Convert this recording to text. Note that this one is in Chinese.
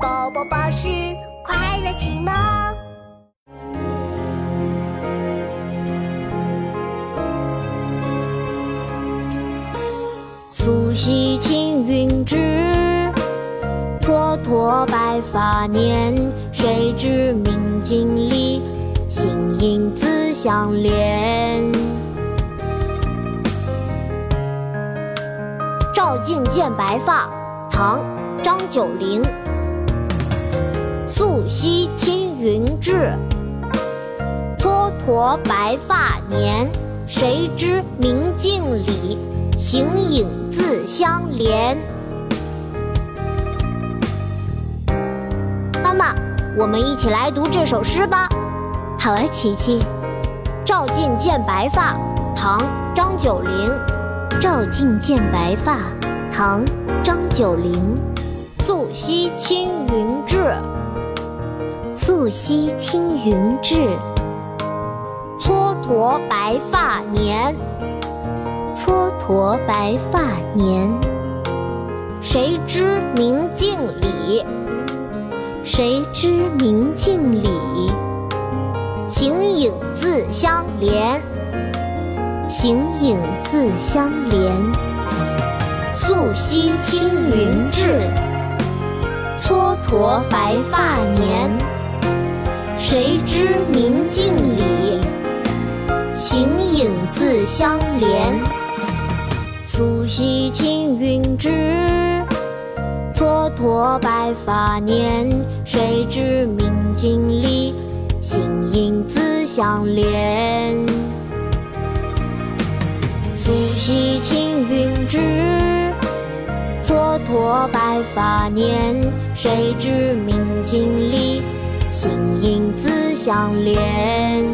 宝宝巴士快乐启蒙。素系青云志，蹉跎白发年。谁知明镜里，形影自相连。照镜见白发，唐·张九龄。素系青云志，蹉跎白发年。谁知明镜里，形影自相连。妈妈，我们一起来读这首诗吧。好啊，琪琪。照镜见白发，唐·张九龄。照镜见白发，唐·张九龄。素系青云志，素系青云志。蹉跎白发年，蹉跎白发年。谁知明镜里，谁知明镜里，形影自相连，形影自相连。素系青云志，蹉跎白发年。谁知明镜里，形影自相连。素系青云志，蹉跎白发年。谁知明镜里，形影自相连。素系青云志，蹉跎白发年。谁知明镜里，形影自相连。